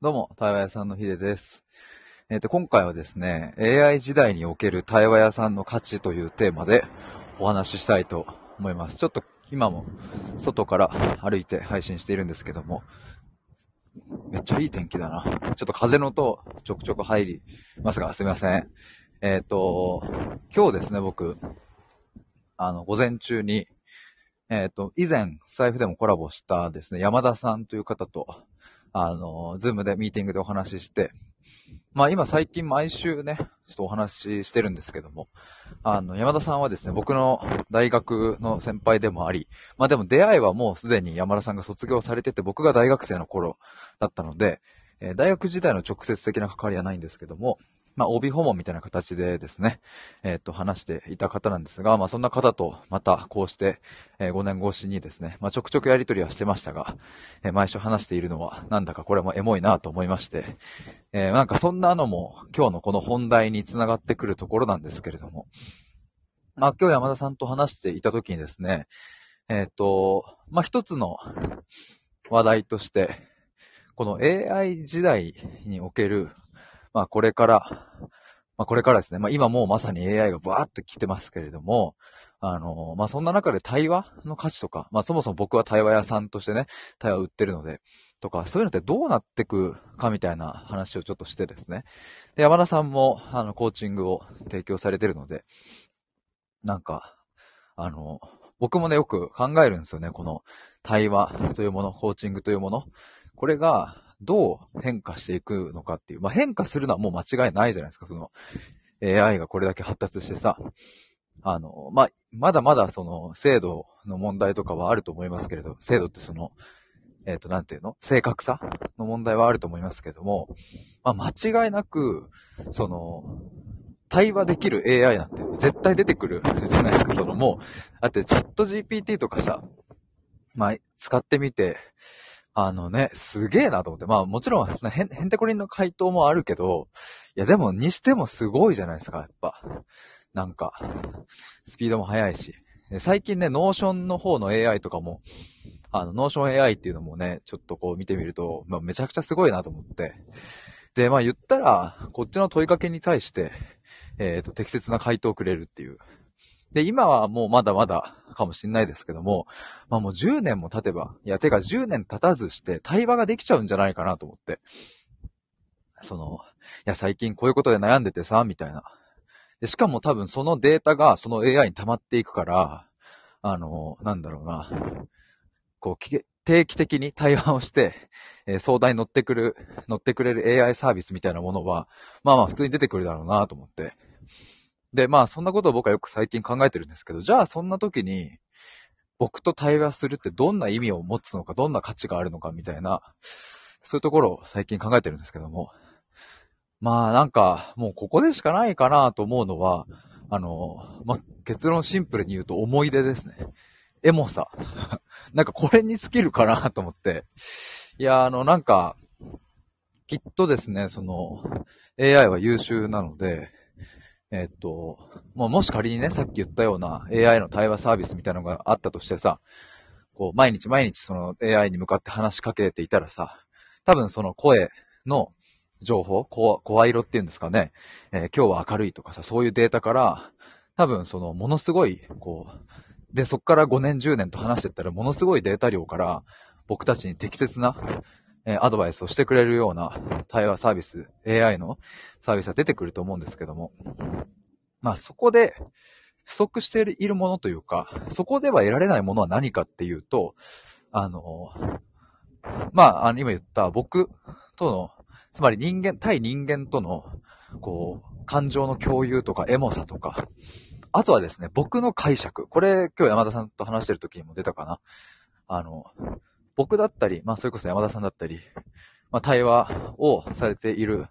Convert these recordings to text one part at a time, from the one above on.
どうも、対話屋さんのヒデです。えっ、と、今回はですね、AI 時代における対話屋さんの価値というテーマでお話ししたいと思います。ちょっと今も外から歩いて配信しているんですけども、めっちゃいい天気だな。ちょっと風の音ちょくちょく入りますが、すみません。えっ、と、今日ですね、僕、あの、午前中に、えっ、と、以前、財布でもコラボしたですね、山田さんという方と、あの、ズームでミーティングでお話しして、まあ今最近毎週ね、ちょっとお話ししてるんですけども、あの、山田さんはですね、僕の大学の先輩でもあり、まあでも出会いはもうすでに山田さんが卒業されてて、僕が大学生の頃だったので、えー大学時代の直接的な関わりはないんですけども、まあ、帯訪問みたいな形でですね、えっと、話していた方なんですが、まあ、そんな方と、また、こうして、え5年越しにですね、まあ、ちょくちょくやりとりはしてましたが、え毎週話しているのは、なんだかこれもエモいなと思いまして、えなんかそんなのも、今日のこの本題につながってくるところなんですけれども、まあ、今日山田さんと話していた時にですね、えっ、と、まあ、一つの話題として、この AI 時代における、まあ、これから、まあ、これからですね、まあ、今もうまさに AI がバーッと来てますけれども、あの、まあ、そんな中で対話の価値とか、まあ、そもそも僕は対話屋さんとしてね、対話売ってるので、とか、そういうのってどうなってくかみたいな話をちょっとしてですね。で、山田さんも、あの、コーチングを提供されてるので、なんか、あの、僕もね、よく考えるんですよね。この対話というもの、コーチングというもの。これがどう変化していくのかっていう。まあ、変化するのはもう間違いないじゃないですか。その AI がこれだけ発達してさ。あの、まあ、まだまだその精度の問題とかはあると思いますけれど、精度ってその、えっ、と、なんていうの？正確さの問題はあると思いますけども、まあ、間違いなく、その、対話できる AI なんて絶対出てくるじゃないですか。そのもう、だってチャット GPT とかさ、まあ、使ってみて、あのね、すげえなと思って。まあもちろん、へん、へんてこりんの回答もあるけど、いやでも、にしてもすごいじゃないですか、やっぱ。なんか、スピードも速いし。最近ね、 Notion の方の AI とかも、あの、 Notion AI っていうのもね、ちょっとこう見てみると、まあめちゃくちゃすごいなと思って。で、まあ言ったら、こっちの問いかけに対して、えっ、と、適切な回答をくれるっていう。で、今はもうまだまだかもしんないですけども、まあもう10年も経てば、いや、てか10年経たずして対話ができちゃうんじゃないかなと思って。その、いや、最近こういうことで悩んでてさ、みたいな。で、しかも多分そのデータがその AI に溜まっていくから、あの、なんだろうな。こう、定期的に対話をして、えー相談に乗ってくる、乗ってくれる AI サービスみたいなものは、まあまあ普通に出てくるだろうなと思って。で、まあそんなことを僕はよく最近考えてるんですけど、じゃあそんな時に、僕と対話するってどんな意味を持つのか、どんな価値があるのかみたいな、そういうところを最近考えてるんですけども。まあなんか、もうここでしかないかなと思うのは、あの、まあ結論シンプルに言うと思い出ですね。エモさ。なんかこれに尽きるかなと思って。いや、あのなんか、きっとですね、その、AI は優秀なので、えっと、まあ、もし仮にね、さっき言ったような AI の対話サービスみたいなのがあったとしてさ、こう、毎日毎日その AI に向かって話しかけていたらさ、多分その声の情報、声色っていうんですかね、えー今日は明るいとかさ、そういうデータから、多分そのものすごい、こう、で、そっから5年10年と話してったら、ものすごいデータ量から、僕たちに適切な、えアドバイスをしてくれるような対話サービス、AI のサービスが出てくると思うんですけども、まあそこで不足しているものというか、そこでは得られないものは何かっていうと、あの、まあ、あの今言った僕との、つまり人間、対人間との、こう、感情の共有とかエモさとか、あとはですね、僕の解釈。これ今日山田さんと話してる時にも出たかな。あの、僕だったり、まあそれこそ山田さんだったり、まあ対話をされている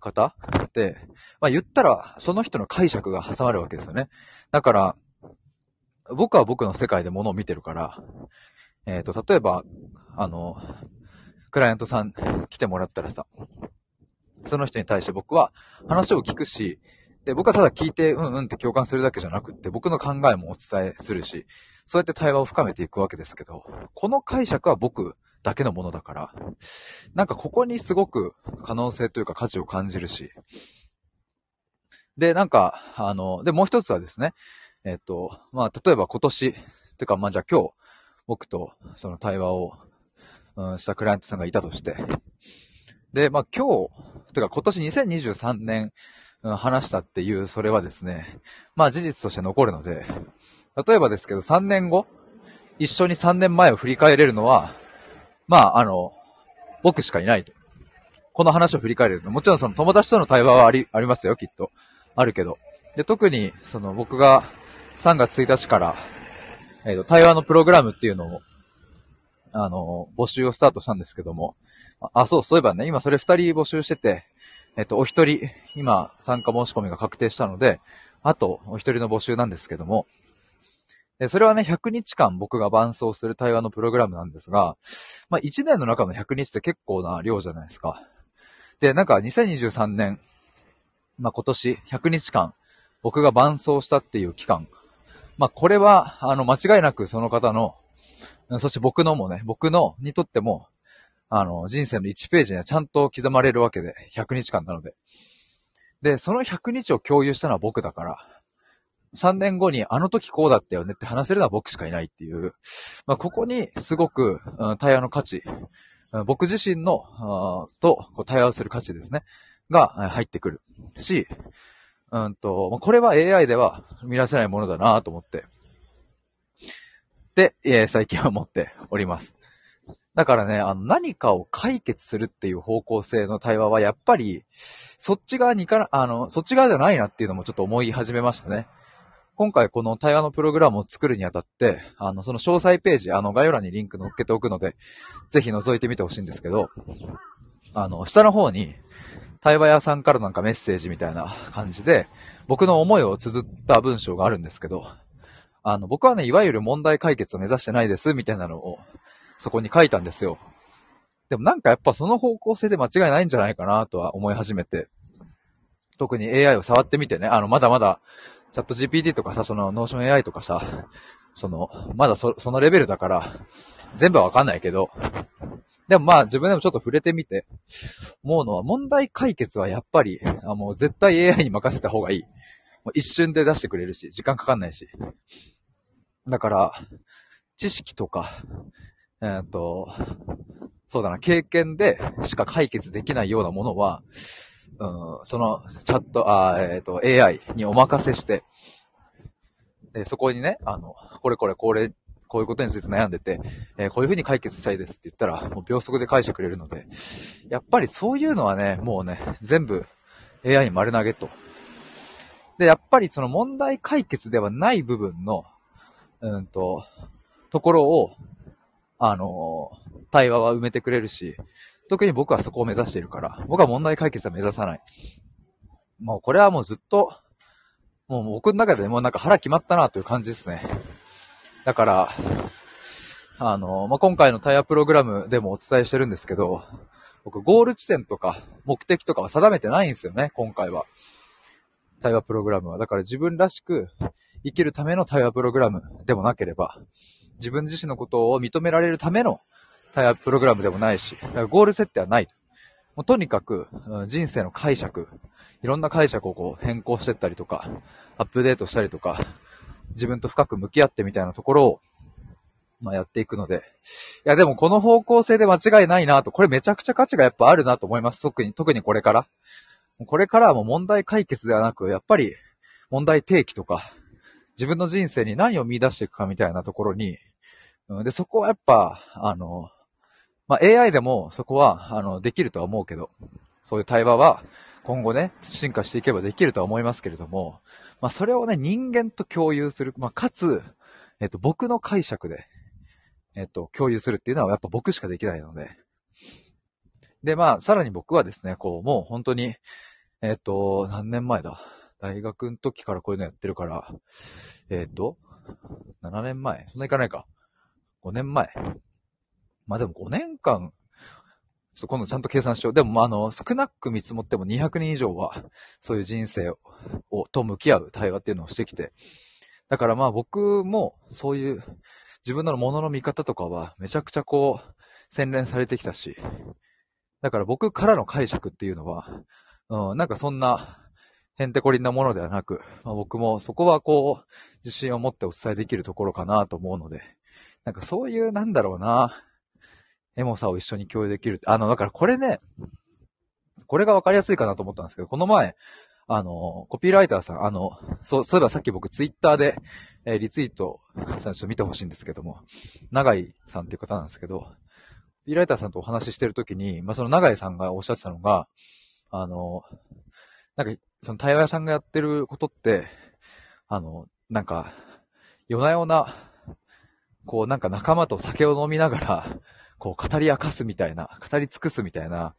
方って、まあ言ったらその人の解釈が挟まるわけですよね。だから、僕は僕の世界で物を見てるから、えっ、と、例えば、あの、クライアントさん来てもらったらさ、その人に対して僕は話を聞くし、で、僕はただ聞いて、うんうんって共感するだけじゃなくって、僕の考えもお伝えするし、そうやって対話を深めていくわけですけど、この解釈は僕だけのものだから、なんかここにすごく可能性というか価値を感じるし、で、なんか、あの、で、もう一つはですね、えっと、まあ、例えば今年、てか、まあ、じゃあ今日、僕とその対話を、うん、したクライアントさんがいたとして、で、まあ、今日、てか今年2023年、うん、話したっていう、それはですね、まあ事実として残るので、例えばですけど3年後、一緒に3年前を振り返れるのは、まあ、あの、僕しかいないと。この話を振り返れるの。もちろんその友達との対話はあり、ありますよ、きっと。あるけど。で、特に、その僕が3月1日から、えっ、ー、と、対話のプログラムっていうのを、あの、募集をスタートしたんですけども、あ、そう、そういえばね、今それ2人募集してて、えっ、ー、と、お一人、今、参加申し込みが確定したので、あと、お一人の募集なんですけども、で、それはね、100日間僕が伴走する対話のプログラムなんですが、まあ、1年の中の100日って結構な量じゃないですか。で、なんか2023年、まあ、今年100日間、僕が伴走したっていう期間。まあ、これは、あの、間違いなくその方の、そして僕のもね、僕の、にとっても、あの、人生の1ページにはちゃんと刻まれるわけで、100日間なので。で、その100日を共有したのは僕だから、3年後にあの時こうだったよねって話せるのは僕しかいないっていう、まあ、ここにすごく、うん、対話の価値、僕自身の、とこう対話をする価値ですね、が入ってくるし、うんと、これは AI では見出せないものだなと思って、で、え、最近は思っております。だからね、あの、何かを解決するっていう方向性の対話は、やっぱり、そっち側に行かなあの、そっち側じゃないなっていうのもちょっと思い始めましたね。今回この対話のプログラムを作るにあたって、あの、その詳細ページ、あの、概要欄にリンク載っけておくので、ぜひ覗いてみてほしいんですけど、あの、下の方に、対話屋さんからなんかメッセージみたいな感じで、僕の思いを綴った文章があるんですけど、あの、僕はね、いわゆる問題解決を目指してないです、みたいなのを、そこに書いたんですよ。でもなんかやっぱその方向性で間違いないんじゃないかなとは思い始めて、特に AI を触ってみてね、あの、まだまだチャット GPT とかさ、その、 Notion AI とかさ、その、まだそ、そのレベルだから、全部はわかんないけど、でもまあ自分でもちょっと触れてみて、思うのは問題解決はやっぱり、あもう絶対 AI に任せた方がいい。もう一瞬で出してくれるし、時間かかんないし。だから、知識とか、えっ、と、そうだな、経験でしか解決できないようなものは、うん、そのチャット、あえっ、ー、と、AI にお任せして、で、そこにね、あの、これこれこれ、こういうことについて悩んでて、えー、こういうふうに解決したいですって言ったら、もう秒速で返してくれるので、やっぱりそういうのはね、もうね、全部 AI に丸投げと。で、やっぱりその問題解決ではない部分の、うんと、ところを、あの、対話は埋めてくれるし、特に僕はそこを目指しているから、僕は問題解決は目指さない。もうこれはもうずっと、もう僕の中でもうなんか腹決まったなという感じですね。だから、あの、まあ、今回のタイヤプログラムでもお伝えしてるんですけど、僕ゴール地点とか目的とかは定めてないんですよね、今回は。対話プログラムは。だから自分らしく生きるための対話プログラムでもなければ、自分自身のことを認められるためのタイヤプログラムでもないし、だからゴール設定はない。もうとにかく、人生の解釈、いろんな解釈をこう変更してったりとか、アップデートしたりとか、自分と深く向き合ってみたいなところを、まあやっていくので。いやでもこの方向性で間違いないなと、これめちゃくちゃ価値がやっぱあるなと思います。特に、特にこれから。これからはもう問題解決ではなく、やっぱり問題提起とか、自分の人生に何を見出していくかみたいなところに、で、そこはやっぱ、あの、まあ、AI でもそこは、あの、できるとは思うけど、そういう対話は今後ね、進化していけばできるとは思いますけれども、まあ、それをね、人間と共有する、まあ、かつ、えっと、僕の解釈で、えっと、共有するっていうのはやっぱ僕しかできないので。で、まあ、さらに僕はですね、こう、もう本当に、えっと、何年前だ？大学の時からこういうのやってるから、えっと、7年前？そんないかないか。5年前？まあでも5年間、ちょっと今度ちゃんと計算しよう。でも、まあ、あの、少なく見積もっても200人以上は、そういう人生を、と向き合う対話っていうのをしてきて。だからまあ僕も、そういう、自分のものの見方とかは、めちゃくちゃこう、洗練されてきたし、だから僕からの解釈っていうのは、うん、なんかそんな、へんてこりんなものではなく、まあ、僕もそこはこう、自信を持ってお伝えできるところかなと思うので、なんかそういう、なんだろうな、エモさを一緒に共有できる。あの、だからこれね、これがわかりやすいかなと思ったんですけど、この前、あの、コピーライターさん、あの、そう、そういえばさっき僕ツイッターで、えー、リツイートさんちょっと見てほしいんですけども、長井さんっていう方なんですけど、コピーライターさんとお話ししてるときに、まあ、その長井さんがおっしゃってたのが、あの、なんか、その対話屋さんがやってることって、あの、なんか、夜な夜な、こうなんか仲間と酒を飲みながら、こう語り明かすみたいな、語り尽くすみたいな、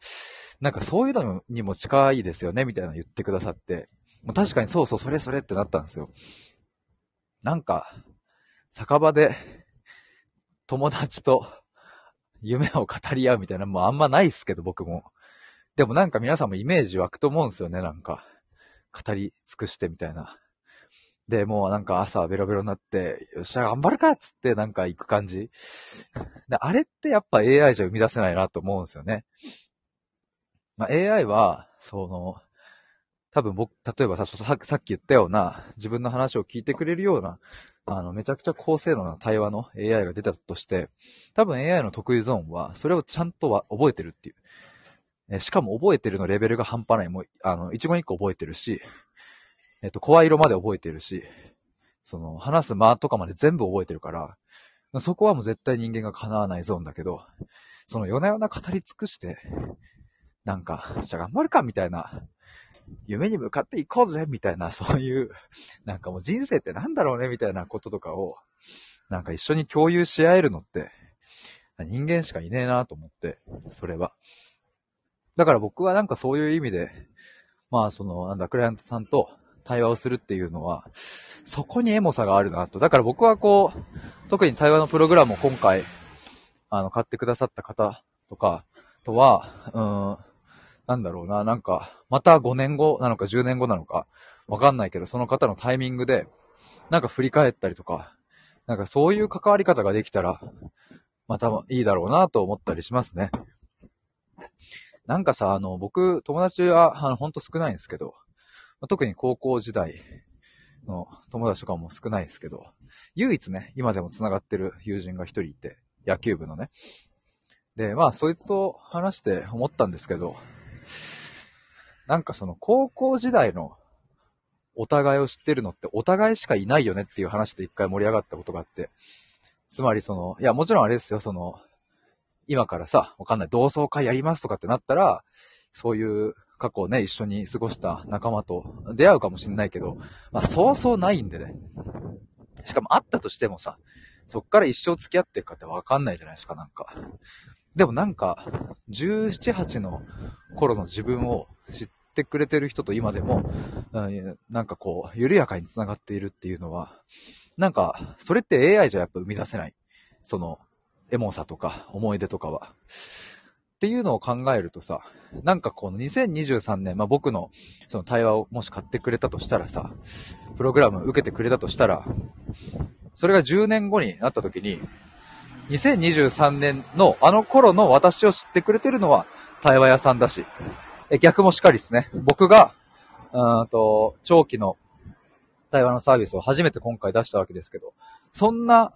なんかそういうのにも近いですよね、みたいな言ってくださって、もう確かにそうそう、それそれってなったんですよ。なんか、酒場で友達と夢を語り合うみたいな、もうあんまないっすけど、僕も。でもなんか皆さんもイメージ湧くと思うんですよね、なんか。語り尽くしてみたいな。で、もうなんか朝ベロベロになって、よっしゃ、頑張るかっつってなんか行く感じ。で、あれってやっぱ AI じゃ生み出せないなと思うんですよね。まあ、AI は、その、多分僕、例えばさ、さっき言ったような、自分の話を聞いてくれるような、あの、めちゃくちゃ高性能な対話の AI が出たとして、多分 AI の得意ゾーンは、それをちゃんとは覚えてるっていう。えしかも覚えてるのレベルが半端ない。もう、あの、一言一個覚えてるし、えっと、声色まで覚えてるし、その、話す間とかまで全部覚えてるから、そこはもう絶対人間が叶わないゾーンだけど、その夜な夜な語り尽くして、なんか、じゃあ頑張るかみたいな、夢に向かっていこうぜみたいな、そういう、なんかもう人生ってなんだろうねみたいなこととかを、なんか一緒に共有し合えるのって、人間しかいねえなと思って、それは。だから僕はなんかそういう意味で、まあその、なんだ、クライアントさんと対話をするっていうのは、そこにエモさがあるなと。だから僕はこう、特に対話のプログラムを今回、あの、買ってくださった方とかとは、うん、なんだろうな、なんか、また5年後なのか10年後なのか、わかんないけど、その方のタイミングで、なんか振り返ったりとか、なんかそういう関わり方ができたら、またいいだろうなと思ったりしますね。なんかさ、あの、僕、友達は、あの、ほんと少ないんですけど、特に高校時代の友達とかも少ないですけど、唯一ね、今でも繋がってる友人が一人いて、野球部のね。で、まあ、そいつと話して思ったんですけど、なんかその高校時代のお互いを知ってるのってお互いしかいないよねっていう話で一回盛り上がったことがあって、つまりその、いや、もちろんあれですよ、その、今からさ、わかんない、同窓会やりますとかってなったら、そういう過去ね、一緒に過ごした仲間と出会うかもしんないけど、まあそうそうないんでね。しかも会ったとしてもさ、そっから一生付き合っていくかってわかんないじゃないですか、なんか。でもなんか、17、8の頃の自分を知ってくれてる人と今でも、なんかこう、緩やかに繋がっているっていうのは、なんか、それって AI じゃやっぱ生み出せない。その、エモさとか思い出とかは。っていうのを考えるとさ、なんかこの2023年、まあ、僕のその対話をもし買ってくれたとしたらさ、プログラム受けてくれたとしたら、それが10年後になった時に、2023年のあの頃の私を知ってくれてるのは対話屋さんだし、え逆もしかりですね。僕が、うんと、長期の対話のサービスを初めて今回出したわけですけど、そんな、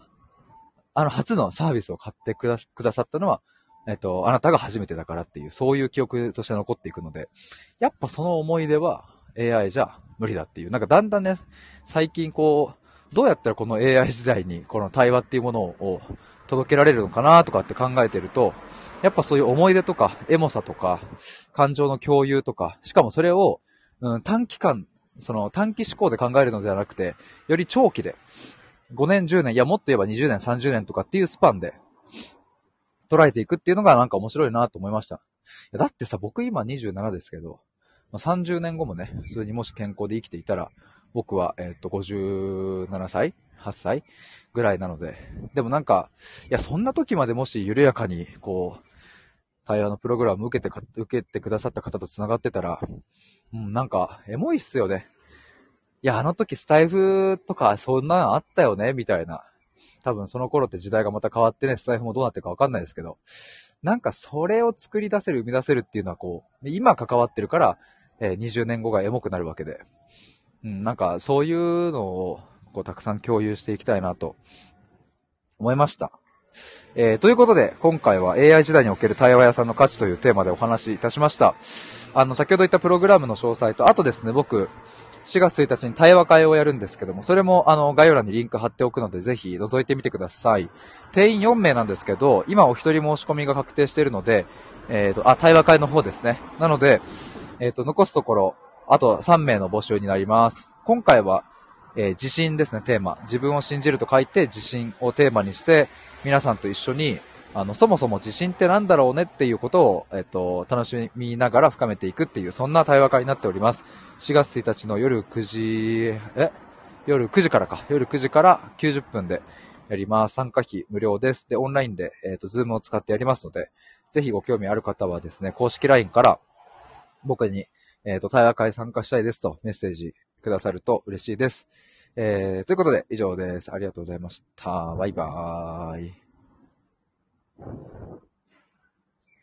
あの、初のサービスを買ってくださったのは、えっと、あなたが初めてだからっていう、そういう記憶として残っていくので、やっぱその思い出は AI じゃ無理だっていう。なんかだんだんね、最近こう、どうやったらこの AI 時代にこの対話っていうものを届けられるのかなとかって考えてると、やっぱそういう思い出とか、エモさとか、感情の共有とか、しかもそれを、うん、短期間、その短期思考で考えるのではなくて、より長期で、5年、10年、いやもっと言えば20年、30年とかっていうスパンで、捉えていくっていうのがなんか面白いなと思いました。だってさ、僕今27ですけど、30年後もね、それにもし健康で生きていたら、僕は、えっ、と、57歳 ?8 歳？ぐらいなので。でもなんか、いや、そんな時までもし緩やかに、こう、対話のプログラム受けてか、受けてくださった方と繋がってたら、うん、なんか、エモいっすよね。いや、あの時スタイフとかそんなのあったよね、みたいな。多分その頃って時代がまた変わってね、スタイフもどうなってるかわかんないですけど、なんかそれを作り出せる、生み出せるっていうのはこう、今関わってるから、えー、20年後がエモくなるわけで。うん、なんかそういうのを、こう、たくさん共有していきたいなと、思いました。えー、ということで、今回は AI 時代における対話屋さんの価値というテーマでお話しいたしました。あの、先ほど言ったプログラムの詳細と、あとですね、僕、4月1日に対話会をやるんですけども、それもあの概要欄にリンク貼っておくので、ぜひ覗いてみてください。定員4名なんですけど、今お一人申し込みが確定しているので、えっ、ー、と、あ、対話会の方ですね。なので、えっ、ー、と、残すところ、あと3名の募集になります。今回は、えー、自信ですね、テーマ。自分を信じると書いて、自信をテーマにして、皆さんと一緒に、あの、そもそも自信って何だろうねっていうことを、えっと、楽しみながら深めていくっていう、そんな対話会になっております。4月1日の夜9時、え？夜9時からか。夜9時から90分でやります。参加費無料です。で、オンラインで、えっと、ズームを使ってやりますので、ぜひご興味ある方はですね、公式 LINE から僕に、えっと、対話会参加したいですとメッセージくださると嬉しいです。えー、ということで以上です。ありがとうございました。バイバーイ。うん。